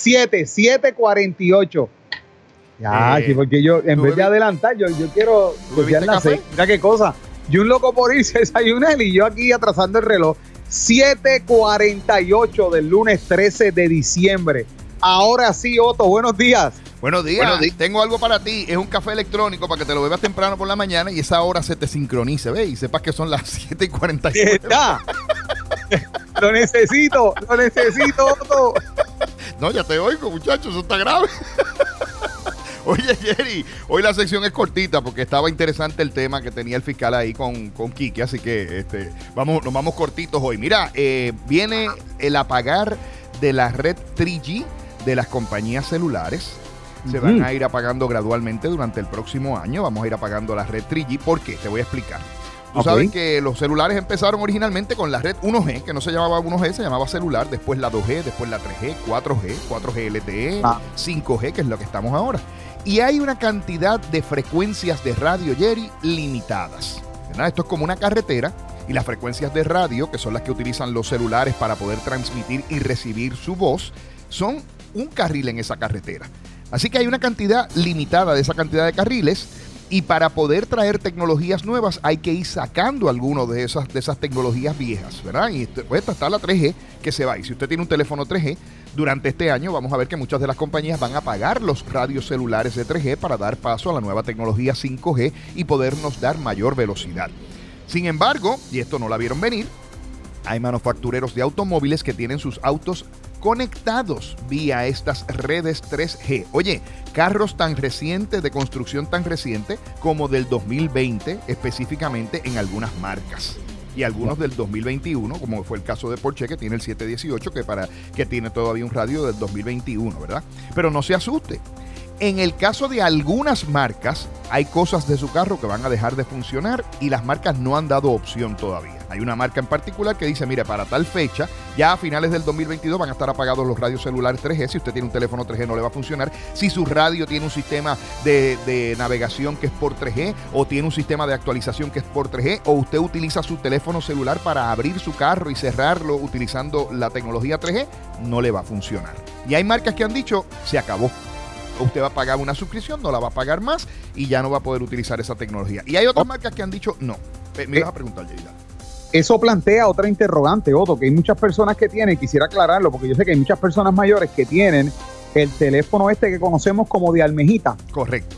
7, 748. Ya, Eh, sí, porque yo, en ¿tú vez de adelantar, yo, yo quiero ¿Tú copiar bebiste la seis. Mira qué cosa. Y un loco por irse a desayunar y yo aquí atrasando el reloj. 7:48 del lunes 13 de diciembre. Ahora sí, Otto, buenos días. Buenos días. Tengo algo para ti. Es un café electrónico para que te lo bebas temprano por la mañana y esa hora se te sincronice, ¿ves? Y sepas que son las 7 y 49. Está. lo necesito, lo necesito, Otto. No, ya te oigo, muchachos, eso está grave. Oye, Jerry, hoy la sección es cortita porque estaba interesante el tema que tenía el fiscal ahí con, con Kike, así que este, vamos, nos vamos cortitos hoy. Mira, eh, viene el apagar de la red 3G de las compañías celulares. Se van a ir apagando gradualmente durante el próximo año. Vamos a ir apagando la red 3G. ¿Por qué? Te voy a explicar. Tú Ok. sabes que los celulares empezaron originalmente con la red 1G, que no se llamaba 1G, se llamaba celular, después la 2G, después la 3G, 4G, 4G LTE, Ah. 5G, que es lo que estamos ahora. Y hay una cantidad de frecuencias de radio, Jerry, limitadas. ¿verdad? Esto es como una carretera y las frecuencias de radio, que son las que utilizan los celulares para poder transmitir y recibir su voz, son un carril en esa carretera. Así que hay una cantidad limitada de esa cantidad de carriles y para poder traer tecnologías nuevas hay que ir sacando algunas de esas, de esas tecnologías viejas, ¿verdad? Y esto- pues, está la 3G que se va. Y si usted tiene un teléfono 3G, durante este año vamos a ver que muchas de las compañías van a apagar los radios celulares de 3G para dar paso a la nueva tecnología 5G y podernos dar mayor velocidad. Sin embargo, y esto no la vieron venir, hay manufactureros de automóviles que tienen sus autos conectados vía estas redes 3G. Oye, carros tan recientes, de construcción tan reciente como del 2020 específicamente en algunas marcas. Y algunos del 2021, como fue el caso de Porsche, que tiene el 718, que, para, que tiene todavía un radio del 2021, ¿verdad? Pero no se asuste. En el caso de algunas marcas, hay cosas de su carro que van a dejar de funcionar y las marcas no han dado opción todavía. Hay una marca en particular que dice, mire, para tal fecha, ya a finales del 2022 van a estar apagados los radios celulares 3G. Si usted tiene un teléfono 3G no le va a funcionar. Si su radio tiene un sistema de, de navegación que es por 3G o tiene un sistema de actualización que es por 3G o usted utiliza su teléfono celular para abrir su carro y cerrarlo utilizando la tecnología 3G, no le va a funcionar. Y hay marcas que han dicho, se acabó usted va a pagar una suscripción, no la va a pagar más y ya no va a poder utilizar esa tecnología. Y hay otras marcas que han dicho no. Eh, me ibas a preguntar. Eso plantea otra interrogante, Otto, que hay muchas personas que tienen, quisiera aclararlo, porque yo sé que hay muchas personas mayores que tienen el teléfono este que conocemos como de almejita, Correcto.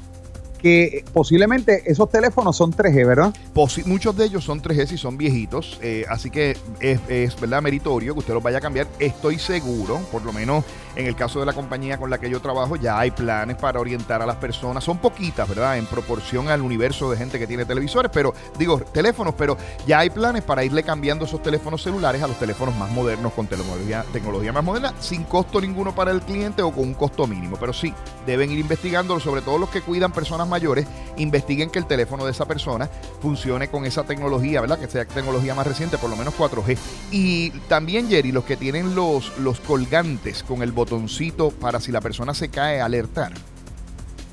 que posiblemente esos teléfonos son 3G, ¿verdad? Posi- muchos de ellos son 3G y son viejitos, eh, así que es, es, verdad meritorio que usted los vaya a cambiar. Estoy seguro, por lo menos en el caso de la compañía con la que yo trabajo, ya hay planes para orientar a las personas. Son poquitas, ¿verdad? En proporción al universo de gente que tiene televisores, pero digo, teléfonos, pero ya hay planes para irle cambiando esos teléfonos celulares a los teléfonos más modernos con tecnología, más moderna, sin costo ninguno para el cliente o con un costo mínimo. Pero sí, deben ir investigándolo, sobre todo los que cuidan personas mayores, investiguen que el teléfono de esa persona funcione con esa tecnología, ¿verdad? Que sea tecnología más reciente, por lo menos 4G. Y también, Jerry, los que tienen los, los colgantes con el botoncito para si la persona se cae, alertar.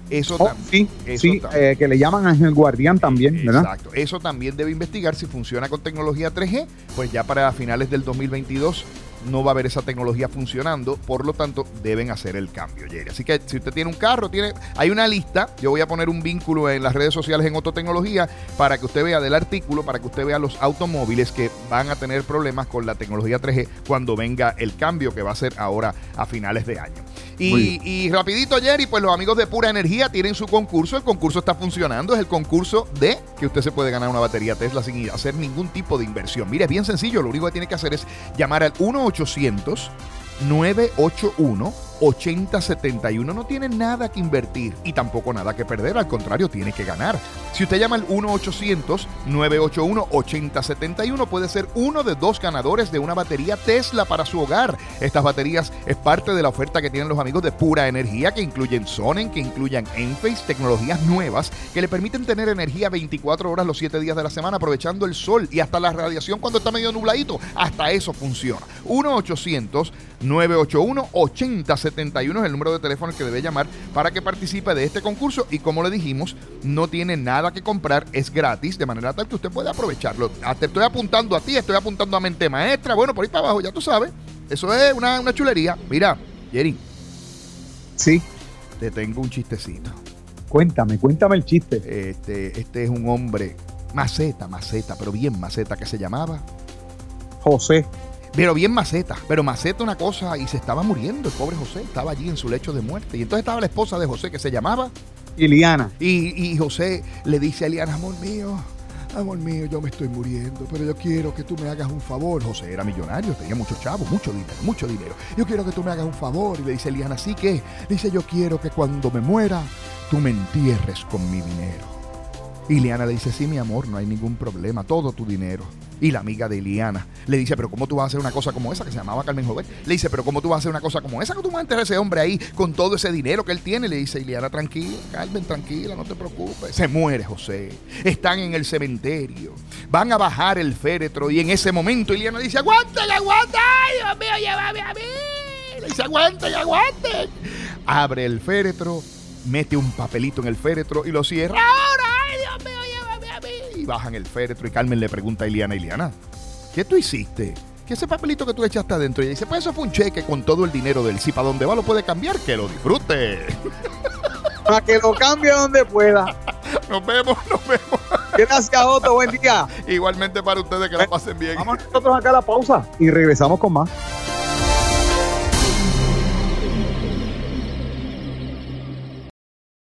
Eso Oh, también. sí, eso sí, también. eh, que le llaman Ángel Guardián también, ¿verdad? Exacto. Eso también debe investigar si funciona con tecnología 3G, pues ya para finales del 2022 no va a haber esa tecnología funcionando, por lo tanto deben hacer el cambio, Jerry. Así que si usted tiene un carro, tiene, hay una lista, yo voy a poner un vínculo en las redes sociales en Autotecnología para que usted vea del artículo, para que usted vea los automóviles que van a tener problemas con la tecnología 3G cuando venga el cambio que va a ser ahora a finales de año. Y, y rapidito, Jerry, pues los amigos de Pura Energía tienen su concurso. El concurso está funcionando. Es el concurso de que usted se puede ganar una batería Tesla sin hacer ningún tipo de inversión. Mire, es bien sencillo. Lo único que tiene que hacer es llamar al 1-800. 981-8071 no tiene nada que invertir y tampoco nada que perder, al contrario, tiene que ganar. Si usted llama al 1-800-981-8071 puede ser uno de dos ganadores de una batería Tesla para su hogar. Estas baterías es parte de la oferta que tienen los amigos de Pura Energía que incluyen Sonen, que incluyen Enphase, tecnologías nuevas que le permiten tener energía 24 horas los 7 días de la semana aprovechando el sol y hasta la radiación cuando está medio nubladito. Hasta eso funciona. 1 800 981-8071 es el número de teléfono que debe llamar para que participe de este concurso y como le dijimos, no tiene nada que comprar, es gratis, de manera tal que usted puede aprovecharlo. Ah, Te estoy apuntando a ti, estoy apuntando a Mente Maestra, bueno, por ahí para abajo, ya tú sabes, eso es una, una chulería. Mira, Jerry, Sí. Te tengo un chistecito. Cuéntame, cuéntame el chiste. Este, este es un hombre maceta, maceta, pero bien maceta, que se llamaba José. Pero bien maceta, pero maceta una cosa y se estaba muriendo el pobre José, estaba allí en su lecho de muerte. Y entonces estaba la esposa de José que se llamaba Iliana. Y, y José le dice a Iliana, amor mío, amor mío, yo me estoy muriendo, pero yo quiero que tú me hagas un favor. José era millonario, tenía muchos chavos, mucho dinero, mucho dinero. Yo quiero que tú me hagas un favor. Y le dice Eliana, ¿sí que? dice, yo quiero que cuando me muera, tú me entierres con mi dinero. Y Liana le dice, sí, mi amor, no hay ningún problema, todo tu dinero. Y la amiga de Liana le dice, pero ¿cómo tú vas a hacer una cosa como esa? Que se llamaba Carmen Joven. Le dice, pero ¿cómo tú vas a hacer una cosa como esa? Que tú vas a enterrar a ese hombre ahí con todo ese dinero que él tiene. Le dice, Liana, tranquila, Carmen, tranquila, no te preocupes. Se muere José. Están en el cementerio. Van a bajar el féretro y en ese momento Iliana dice, aguanten, aguanten, Dios mío, llévame a mí. Le dice, aguanten, aguanten. Abre el féretro, mete un papelito en el féretro y lo cierra. ¡Ahora! Y bajan el féretro y Carmen le pregunta a Iliana, Iliana, ¿qué tú hiciste? ¿Qué ese papelito que tú echaste adentro? Y ella dice, pues eso fue un cheque con todo el dinero del sí. ¿Para dónde va lo puede cambiar? Que lo disfrute. Para que lo cambie donde pueda. Nos vemos, nos vemos. Gracias, Otto. Buen día. Igualmente para ustedes que la pasen bien. Vamos nosotros acá a la pausa y regresamos con más.